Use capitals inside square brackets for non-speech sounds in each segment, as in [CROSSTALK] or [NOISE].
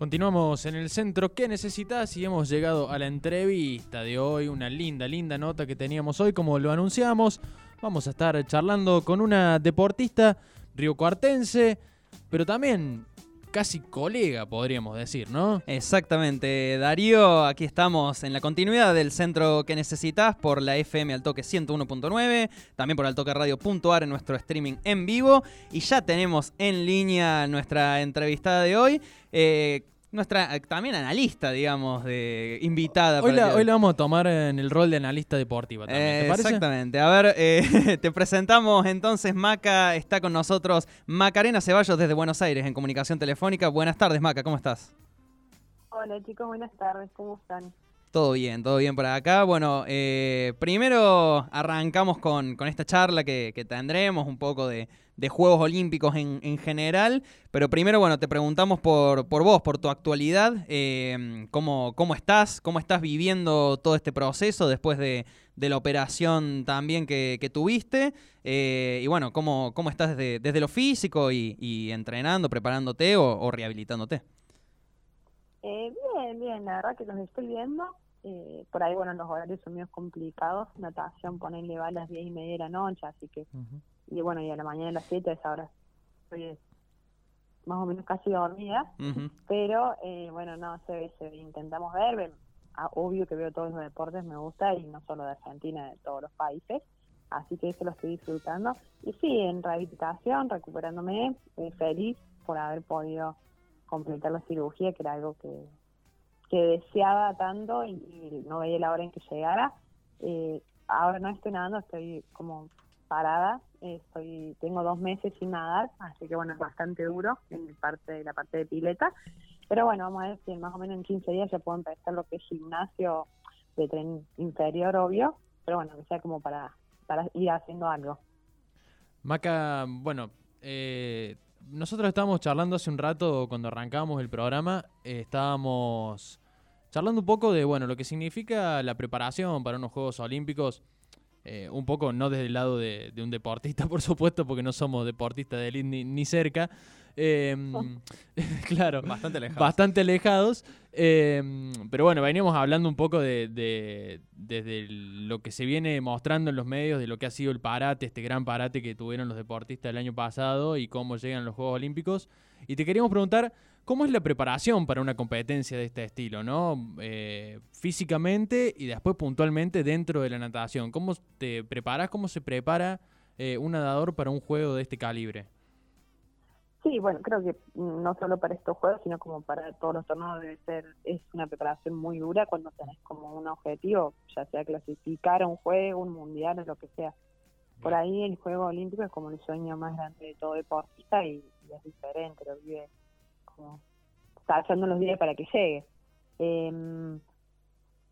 Continuamos en el centro. ¿Qué necesitas? Y hemos llegado a la entrevista de hoy. Una linda, linda nota que teníamos hoy, como lo anunciamos. Vamos a estar charlando con una deportista riocuartense, pero también casi colega, podríamos decir, ¿no? Exactamente, Darío, aquí estamos en la continuidad del centro que necesitas por la FM al toque 101.9, también por altoqueradio.ar en nuestro streaming en vivo y ya tenemos en línea nuestra entrevistada de hoy. Eh, nuestra eh, también analista, digamos, de invitada. Hoy la, hoy la vamos a tomar en el rol de analista deportiva también. ¿te parece? Exactamente. A ver, eh, [LAUGHS] te presentamos entonces, Maca, está con nosotros Macarena Ceballos desde Buenos Aires en comunicación telefónica. Buenas tardes, Maca, ¿cómo estás? Hola chicos, buenas tardes, ¿cómo están? Todo bien, todo bien por acá. Bueno, eh, primero arrancamos con, con esta charla que, tendremos, un poco de, Juegos Olímpicos en, en, general, pero primero, bueno, te preguntamos por, por vos, por tu actualidad, eh, cómo, cómo estás, cómo estás viviendo todo este proceso después de, de la operación también que, tuviste, eh, y bueno, cómo, cómo estás desde, desde lo físico y, entrenando, preparándote o rehabilitándote. Eh, bien, bien, la verdad que los estoy viendo. Eh, por ahí, bueno, los horarios son medio complicados. Natación, ponerle va a las diez y media de la noche, así que. Uh -huh. Y bueno, y a la mañana a las siete, es ahora estoy más o menos casi dormida. Uh -huh. Pero, eh, bueno, no, se, se intentamos ver. ver ah, obvio que veo todos los deportes, me gusta, y no solo de Argentina, de todos los países. Así que eso lo estoy disfrutando. Y sí, en rehabilitación, recuperándome, eh, feliz por haber podido completar la cirugía, que era algo que, deseaba tanto y, no veía la hora en que llegara. Eh, ahora no estoy nadando, estoy como parada, estoy tengo dos meses sin nadar, así que bueno, es bastante duro en parte la parte de pileta. Pero bueno, vamos a ver si más o menos en 15 días ya puedo empezar lo que es gimnasio de tren inferior, obvio, pero bueno, que sea como para, para ir haciendo algo. Maca, bueno, eh, nosotros estábamos charlando hace un rato cuando arrancábamos el programa, eh, estábamos charlando un poco de bueno lo que significa la preparación para unos Juegos Olímpicos, eh, un poco no desde el lado de, de, un deportista, [LAUGHS] por supuesto, porque no somos deportistas de élite ni, ni, cerca. Eh, oh. [LAUGHS] claro, bastante alejados. Bastante alejados eh, pero bueno, veníamos hablando un poco de, de, desde lo que se viene mostrando en los medios, de lo que ha sido el parate, este gran parate que tuvieron los deportistas el año pasado y cómo llegan los Juegos Olímpicos. Y te queríamos preguntar, ¿cómo es la preparación para una competencia de este estilo, no? Eh, físicamente y después puntualmente dentro de la natación. ¿Cómo te preparas, cómo se prepara eh, un nadador para un juego de este calibre? Sí, bueno, creo que no solo para estos juegos, sino como para todos los torneos debe ser, es una preparación muy dura cuando tenés como un objetivo, ya sea clasificar a un juego, un mundial o lo que sea. Por ahí el juego olímpico es como el sueño más grande de todo deportista y, y es diferente, lo vive como está echando los días para que llegue. Eh,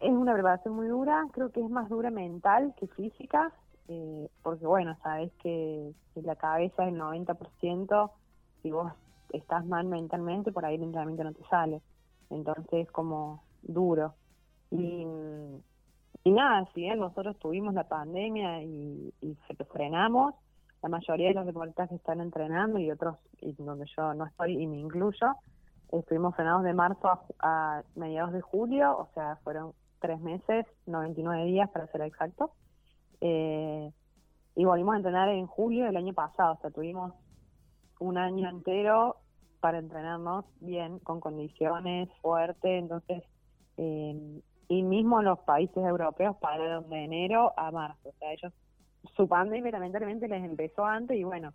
es una preparación muy dura, creo que es más dura mental que física, eh, porque bueno, sabes que, la cabeza es el 90%, si vos estás mal mentalmente, por ahí el entrenamiento no te sale. Entonces es como duro. Y, y nada, si bien nosotros tuvimos la pandemia y, y se frenamos, la mayoría de los deportistas que están entrenando y otros y donde yo no estoy y me incluyo, estuvimos frenados de marzo a, a mediados de julio, o sea, fueron tres meses, 99 días para ser exacto. Eh, y volvimos a entrenar en julio del año pasado, o sea, tuvimos un año entero para entrenarnos bien, con condiciones fuertes, entonces, eh, y mismo los países europeos pararon de enero a marzo, o sea, ellos, su pandemia lamentablemente les empezó antes y bueno,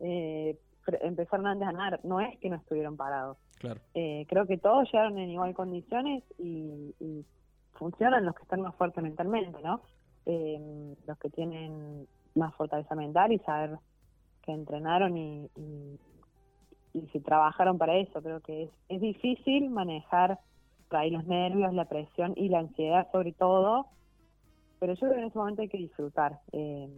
eh, empezaron antes a ganar, no es que no estuvieron parados. Claro. Eh, creo que todos llegaron en igual condiciones y, y funcionan los que están más fuertes mentalmente, ¿no? Eh, los que tienen más fortaleza mental y saber que entrenaron y, y, y si trabajaron para eso. Creo que es, es difícil manejar por ahí los nervios, la presión y la ansiedad sobre todo, pero yo creo que en ese momento hay que disfrutar. Eh,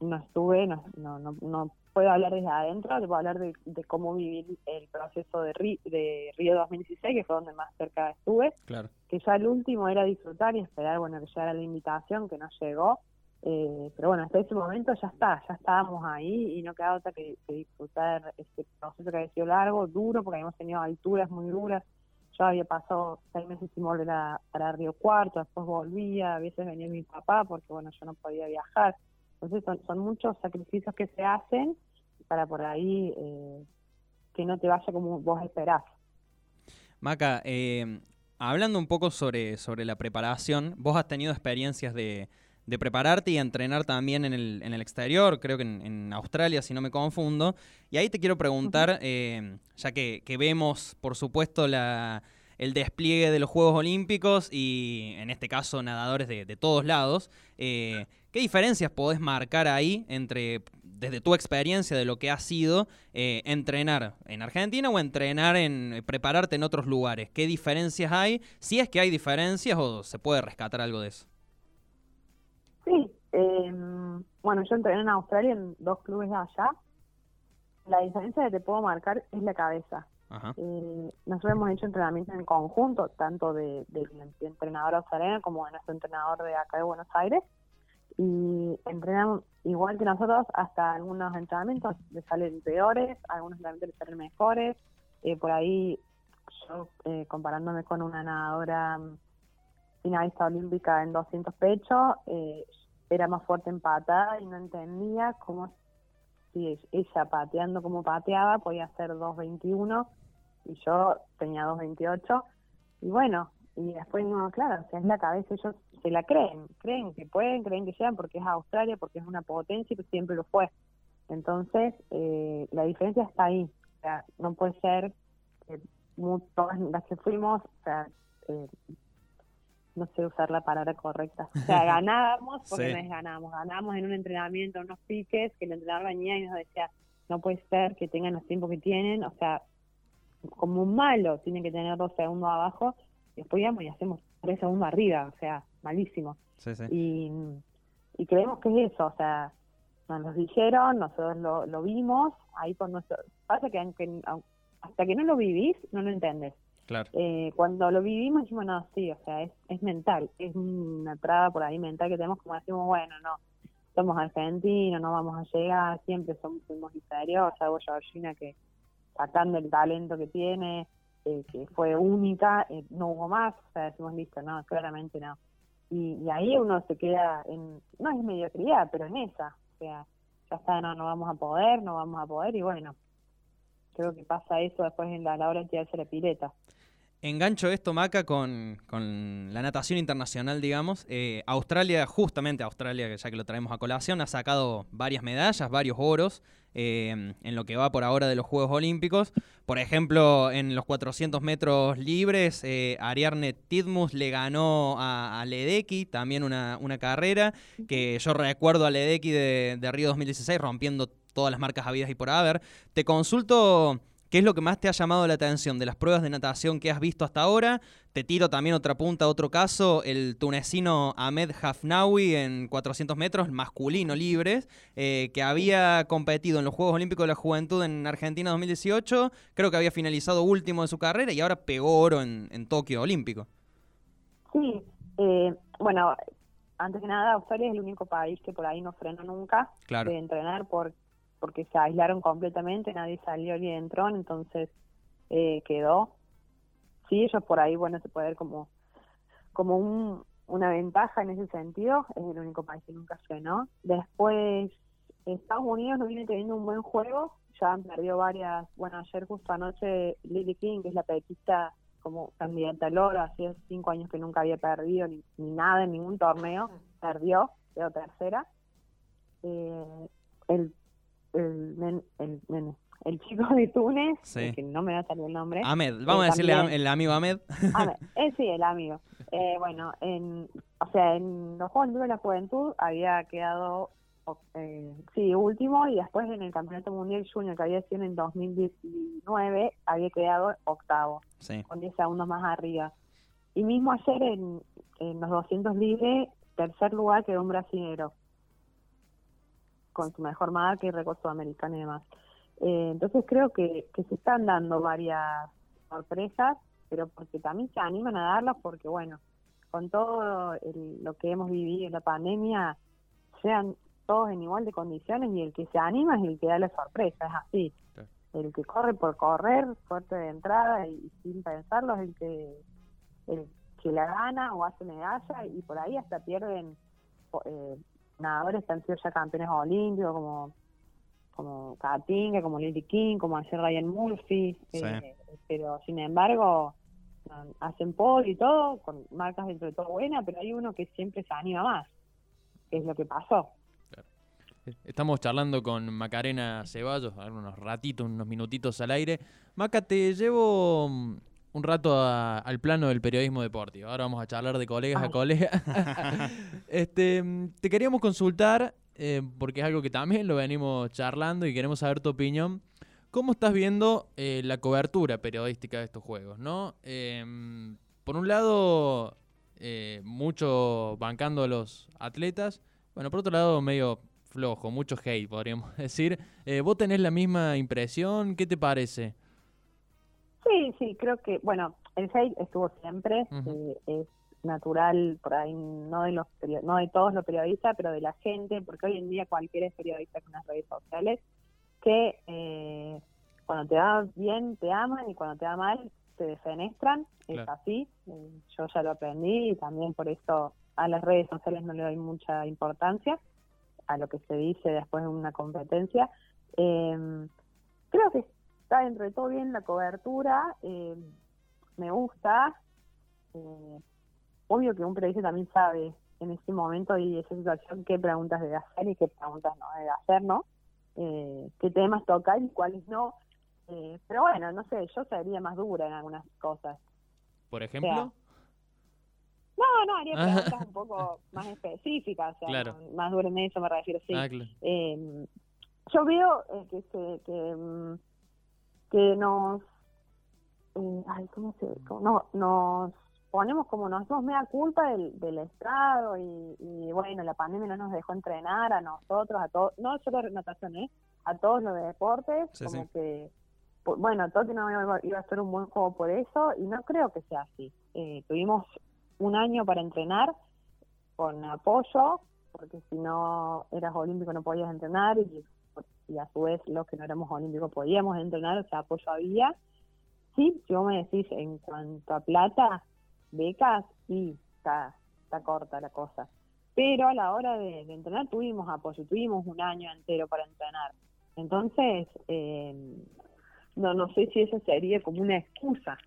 no estuve, no, no, no, no puedo hablar desde adentro, te puedo hablar de, de cómo vivir el proceso de, Ri- de Río 2016, que fue donde más cerca estuve, Claro. que ya el último era disfrutar y esperar, bueno, que llegara la invitación, que no llegó, eh, pero bueno, hasta ese momento ya está, ya estábamos ahí y no quedaba otra que, que disfrutar este proceso que había sido largo, duro, porque habíamos tenido alturas muy duras. Yo había pasado seis meses sin volver a, para Río Cuarto, después volvía, a veces venía mi papá porque, bueno, yo no podía viajar. Entonces son, muchos sacrificios que se hacen para por ahí eh, que no te vaya como vos esperás. Maca, eh, hablando un poco sobre, sobre la preparación, vos has tenido experiencias de, de prepararte y entrenar también en el, en el exterior, creo que en, en Australia, si no me confundo. Y ahí te quiero preguntar, eh, ya que, que vemos, por supuesto, la, el despliegue de los Juegos Olímpicos y, en este caso, nadadores de, de todos lados, eh, ¿qué diferencias podés marcar ahí entre, desde tu experiencia de lo que ha sido eh, entrenar en Argentina o entrenar en prepararte en otros lugares? ¿Qué diferencias hay? Si es que hay diferencias o se puede rescatar algo de eso. Sí, eh, bueno, yo entrené en Australia en dos clubes de allá. La diferencia que te puedo marcar es la cabeza. Ajá. Eh, nosotros hemos hecho entrenamiento en conjunto, tanto de, del entrenador australiano como de nuestro entrenador de acá de Buenos Aires. Y entrenan igual que nosotros, hasta algunos entrenamientos les salen peores, algunos entrenamientos les salen mejores. Eh, por ahí, yo eh, comparándome con una nadadora finalista olímpica en 200 pechos, eh, era más fuerte en patada y no entendía cómo si ella pateando como pateaba podía hacer 2.21 y yo tenía 2.28 y bueno, y después no, claro, o es la cabeza, ellos se la creen, creen que pueden, creen que llegan porque es Australia, porque es una potencia y pues siempre lo fue. Entonces, eh, la diferencia está ahí, o sea, no puede ser que todas las que fuimos, o sea, eh, no sé usar la palabra correcta. O sea, ganábamos porque Sí. no es ganábamos. Ganábamos en un entrenamiento, unos piques, que el entrenador venía y nos decía, no puede ser que tengan los tiempos que tienen, o sea, como un malo, tienen que tener dos segundos abajo, y después íbamos y hacemos tres segundos arriba, o sea, malísimo. Sí, sí. Y, y creemos que es eso, o sea, nos lo dijeron, nosotros lo, lo vimos, ahí con nuestro... Pasa que aunque, au- hasta que no lo vivís, no lo entendés. Claro. Eh, cuando lo vivimos dijimos, no, sí, o sea, es, es mental, es una traba por ahí mental que tenemos como decimos, bueno, no, somos argentinos, no vamos a llegar, siempre somos, fuimos inferiores, salvo Georgina que sacando el talento que tiene, eh, que fue única, eh, no hubo más, o sea, decimos, listo, no, claramente no. Y, ahí uno se queda en, no es mediocridad, pero en esa, o sea, ya está, no, no vamos a poder, no vamos a poder, y bueno, creo que pasa eso después en la, a la hora de tirarse la pileta. Engancho esto, Maca, con, con la natación internacional, digamos. Eh, Australia, justamente Australia, ya que lo traemos a colación, ha sacado varias medallas, varios oros eh, en lo que va por ahora de los Juegos Olímpicos. Por ejemplo, en los 400 metros libres, eh, Ariarne Tidmus le ganó a, a Ledecky también una, una carrera que yo recuerdo a Ledecky de, de Río 2016 rompiendo todas las marcas habidas y por haber. Te consulto ¿Qué es lo que más te ha llamado la atención de las pruebas de natación que has visto hasta ahora? Te tiro también otra punta, otro caso, el tunecino Ahmed Hafnawi en 400 metros, masculino libres, eh, que había competido en los Juegos Olímpicos de la Juventud en Argentina 2018, creo que había finalizado último de su carrera y ahora pegó oro en, en Tokio Olímpico. Sí, eh, bueno, antes que nada, Australia es el único país que por ahí no frenó nunca Claro. de entrenar por, porque se aislaron completamente, nadie salió ni entró, entonces eh, quedó. Sí, ellos por ahí, bueno, se puede ver como, como un, una ventaja en ese sentido, es el único país que nunca frenó. Después, Estados Unidos no viene teniendo un buen juego, ya han perdido varias, bueno, ayer justo anoche Lily King, que es la petista como candidata al oro, hacía cinco años que nunca había perdido ni, ni nada en ningún torneo, perdió, quedó tercera. Eh, el, el, nen- el, nene, el chico de Túnez, Sí. que no me va a salir el nombre. Ahmed, vamos a Eh, decirle también- el amigo Ahmed. Ahmed, [LAUGHS] eh, sí, el amigo. Eh, bueno, en, o sea, en los Juegos de la Juventud había quedado, eh, sí, último, y después en el Campeonato Mundial Junior que había sido en 2019, había quedado octavo, Sí. con 10 segundos más arriba. Y mismo ayer en, en los 200 libres, tercer lugar quedó un brasilero, con su mejor marca y récord sudamericano y demás. Eh, entonces creo que, que se están dando varias sorpresas, pero porque también se animan a darlas porque, bueno, con todo el- lo que hemos vivido en la pandemia, sean todos en igual de condiciones y el que se anima es el que da la sorpresa, es así. El que corre por correr, fuerte de entrada y, sin pensarlo es el que, el que la gana o hace medalla y por ahí hasta pierden eh, nadadores que han sido ya campeones olímpicos como como Katinga, como Lily King, como ayer Ryan Murphy, Sí. eh, pero sin embargo hacen pole y todo, con marcas dentro de todo buenas, pero hay uno que siempre se anima más, que es lo que pasó. Estamos charlando con Macarena Ceballos, a ver, unos ratitos, unos minutitos al aire. Maca, te llevo mm, un rato a- al plano del periodismo deportivo. Ahora vamos a charlar de colegas a colegas. [LAUGHS] [LAUGHS] este, mm, te queríamos consultar, eh, porque es algo que también lo venimos charlando y queremos saber tu opinión. ¿Cómo estás viendo eh, la cobertura periodística de estos juegos? ¿no? Em, por un lado, eh, mucho bancando a los atletas. Bueno, por otro lado, medio flojo, mucho hate, podríamos [LAUGHS] decir. ¿Vos tenés la misma impresión? ¿Qué te parece? Sí, sí, creo que, bueno, el hate estuvo siempre, eh, es natural por ahí, no de los no de todos los periodistas, pero de la gente, porque hoy en día cualquiera es periodista con las redes sociales, que eh, cuando te va bien te aman y cuando te va mal te defenestran, es así, eh, yo ya lo aprendí y también por eso a las redes sociales no le doy mucha importancia a lo que se dice después de una competencia. Eh, creo que está dentro de todo bien la cobertura, eh, me gusta. eh, obvio que un periodista también sabe en ese momento y esa situación qué preguntas debe hacer y qué preguntas no debe hacer, ¿no? Eh, qué temas tocar y cuáles no. Eh, pero bueno, no sé, yo sería más dura en algunas cosas. Por ejemplo. No, no, haría Ah. preguntas un poco [LAUGHS] más específicas, o sea, Claro. más dura en eso me refiero, sí. Ah, claro. Eh, yo veo eh, que, se, que, mm, que nos, eh, ay, ¿cómo se, cómo- no, nos ponemos como nos hacemos media culpa del, del Estado y, y, bueno, la pandemia no nos dejó entrenar a nosotros, a todos, no solo natación, ¿eh? a todos los deportes, Sí, como sí. que, bueno, Tottenham iba, iba a ser un buen juego por eso y no creo que sea así. Eh, tuvimos un año para entrenar con apoyo, porque si no eras olímpico no podías entrenar y, y a su vez los que no éramos olímpicos podíamos entrenar, o sea, apoyo había. Sí, si vos me decís en cuanto a plata, becas, sí, está, está corta la cosa. Pero a la hora de, de entrenar tuvimos apoyo, tuvimos un año entero para entrenar. Entonces, eh, no, no sé si eso sería como una excusa,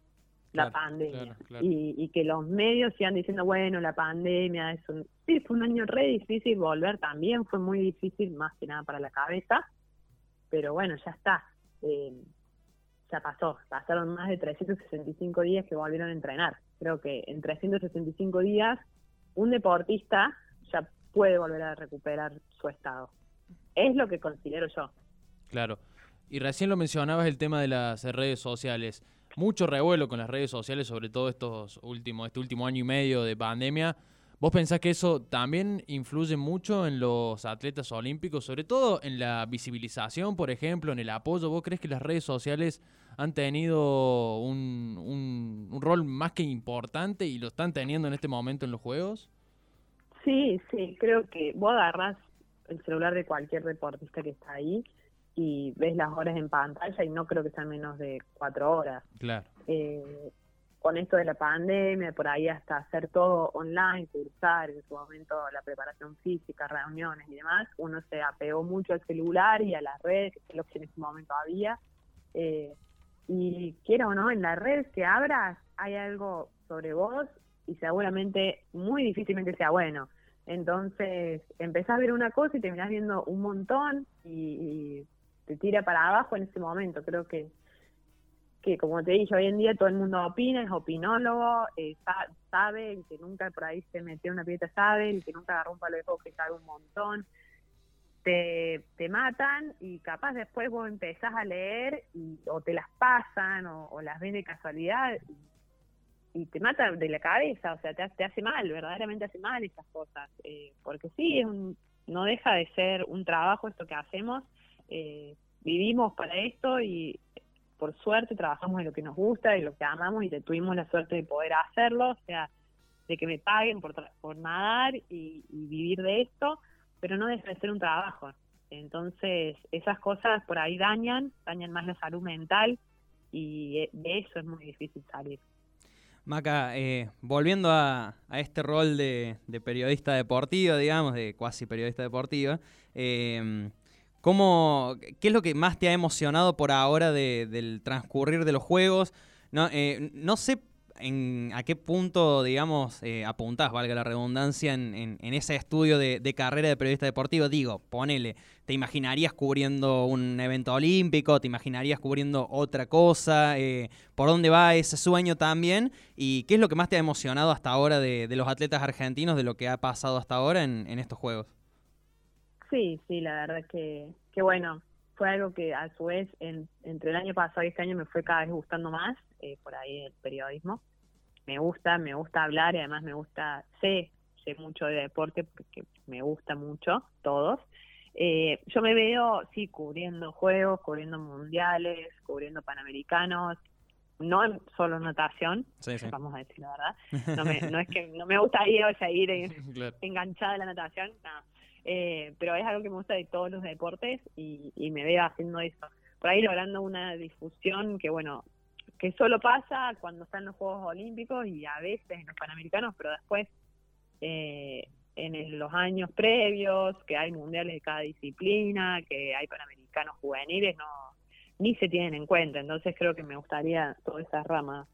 la Claro, pandemia. claro, claro. Y, y que los medios sigan diciendo, bueno, la pandemia es un... Sí, fue un año re difícil volver también, fue muy difícil más que nada para la cabeza, pero bueno, ya está. Eh, ya pasó, pasaron más de 365 días que volvieron a entrenar. Creo que en 365 días un deportista ya puede volver a recuperar su estado. Es lo que considero yo. Claro. Y recién lo mencionabas el tema de las redes sociales. Mucho revuelo con las redes sociales, sobre todo estos últimos, este último año y medio de pandemia. ¿Vos pensás que eso también influye mucho en los atletas olímpicos, sobre todo en la visibilización, por ejemplo, en el apoyo? ¿Vos crees que las redes sociales han tenido un, un- un rol más que importante y lo están teniendo en este momento en los Juegos? Sí, sí, creo que vos agarrás el celular de cualquier deportista que está ahí y ves las horas en pantalla y no creo que sean menos de cuatro horas. Claro. eh, con esto de la pandemia, por ahí hasta hacer todo online, cursar, en su momento la preparación física, reuniones y demás, uno se apegó mucho al celular y a las redes, que es lo que en ese momento había. Eh, y quiero o no, en las redes que abras hay algo sobre vos y seguramente muy difícilmente sea bueno. Entonces empezás a ver una cosa y terminás viendo un montón y, y te tira para abajo en ese momento. Creo que, que como te dije, hoy en día todo el mundo opina, es opinólogo, eh, sabe, el que nunca por ahí se metió una piedra sabe, el que nunca agarró un palo de que sabe un montón. Te, te matan y capaz después vos empezás a leer y, o te las pasan o, las ves de casualidad y, te mata de la cabeza, o sea, te, te hace mal, verdaderamente hace mal esas cosas, eh, porque sí, es un, no deja de ser un trabajo esto que hacemos, eh, vivimos para esto y por suerte trabajamos en lo que nos gusta y lo que amamos y tuvimos la suerte de poder hacerlo, o sea, de que me paguen por, por nadar y, vivir de esto, pero no deja de ser un trabajo. Entonces, esas cosas por ahí dañan, dañan más la salud mental y eh, de eso es muy difícil salir. Maca, eh, volviendo a, este rol de, periodista deportivo, digamos, de cuasi periodista deportiva, eh, ¿Cómo, ¿Qué es lo que más te ha emocionado por ahora del transcurrir de los juegos? No, eh, no sé en, a qué punto, digamos, eh, apuntás, valga la redundancia, en, ese estudio de, carrera de periodista deportivo. Digo, ponele, ¿te imaginarías cubriendo un evento olímpico? ¿Te imaginarías cubriendo otra cosa? Eh, ¿Por dónde va ese sueño también? ¿Y qué es lo que más te ha emocionado hasta ahora de, los atletas argentinos, de lo que ha pasado hasta ahora en estos juegos? Sí, sí, la verdad que, que bueno, fue algo que a su vez entre el año pasado y este año me fue cada vez gustando más, eh, por ahí el periodismo. Me gusta, me gusta hablar y además me gusta, sé, sé mucho de deporte porque me gusta mucho, todos. Eh, yo me veo, sí, cubriendo juegos, cubriendo mundiales, cubriendo panamericanos, no en solo natación, vamos a decir la verdad. [LAUGHS] No, me, no es que no me gustaría seguir [LAUGHS] enganchada a la natación, no eh, pero es algo que me gusta de todos los deportes y, me veo haciendo eso. Por ahí logrando una difusión que, bueno, que solo pasa cuando están los Juegos Olímpicos y a veces en los Panamericanos, pero después eh, en los años previos, que hay mundiales de cada disciplina, que hay Panamericanos juveniles, no ni se tienen en cuenta. Entonces creo que me gustaría toda esa rama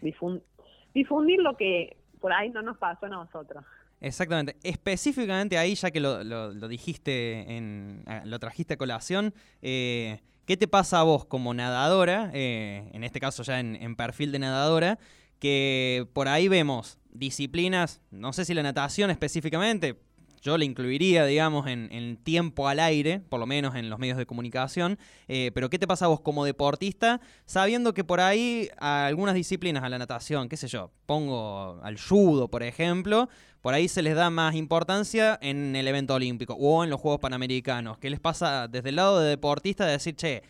difundir lo que por ahí no nos pasó a nosotros. Exactamente. Específicamente ahí, ya que lo, dijiste, en, ah, lo trajiste a colación, eh, ¿qué te pasa a vos como nadadora, eh, en este caso ya en, perfil de nadadora, que por ahí vemos disciplinas, no sé si la natación específicamente, yo le incluiría, digamos, en, tiempo al aire, por lo menos en los medios de comunicación. Eh, pero ¿qué te pasa a vos como deportista, sabiendo que por ahí algunas disciplinas, a la natación, qué sé yo, pongo al judo, por ejemplo, por ahí se les da más importancia en el evento olímpico o en los Juegos Panamericanos? ¿Qué les pasa desde el lado de deportista de decir, che,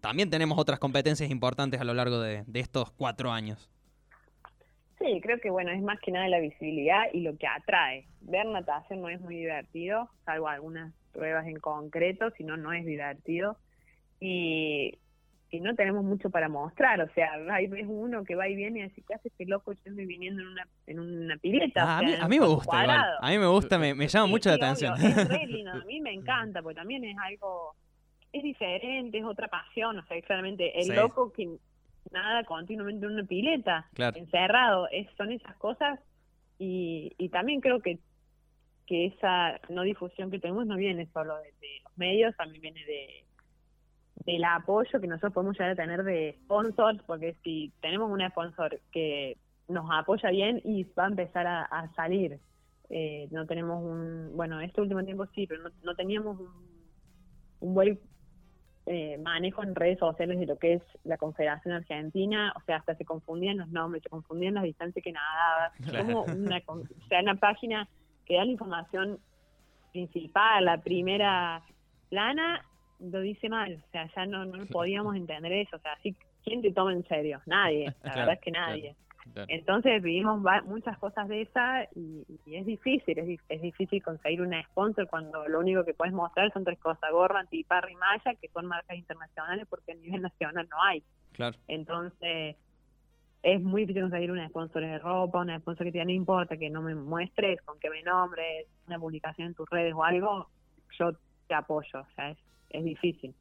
también tenemos otras competencias importantes a lo largo de estos cuatro años? Sí, creo que bueno, es más que nada la visibilidad y lo que atrae. Ver natación no es muy divertido, salvo algunas pruebas en concreto, si no, no es divertido. Y, y no tenemos mucho para mostrar, o sea, hay ves uno que va y viene y así, ¿qué hace este loco yendo y viniendo en una, en una pileta? Ah, a, mí, me gusta, a mí me gusta, me, me llama mucho la atención. es re lindo, a [LAUGHS] mí me encanta, porque también es algo, es diferente, es otra pasión, o sea, claramente el loco que nada continuamente en una pileta, encerrado. Es, son esas cosas y, y también creo que, que esa no difusión que tenemos no viene solo de, los medios, también viene de del apoyo que nosotros podemos llegar a tener de sponsors, porque si tenemos un sponsor que nos apoya bien y va a empezar a, salir. Eh, no tenemos un, bueno, este último tiempo sí, pero no, no teníamos un, un buen eh, manejo en redes sociales de lo que es la Confederación Argentina, o sea, hasta se confundían los nombres, se confundían las distancias que nadaba, [LAUGHS] como una, o sea, una página que da la información principal, la primera plana, lo dice mal, o sea, ya no, no [LAUGHS] podíamos entender eso, o sea, así, ¿quién te toma en serio? Nadie, la verdad es que nadie. Entonces vivimos muchas cosas de esa y, es difícil, es, es, difícil conseguir una sponsor cuando lo único que puedes mostrar son tres cosas, gorra, antiparra y malla, que son marcas internacionales porque a nivel nacional no hay. Claro. Entonces es muy difícil conseguir una sponsor de ropa, una sponsor que te no importa que no me muestres, con que me nombres, una publicación en tus redes o algo, yo te apoyo, o sea, es, es difícil.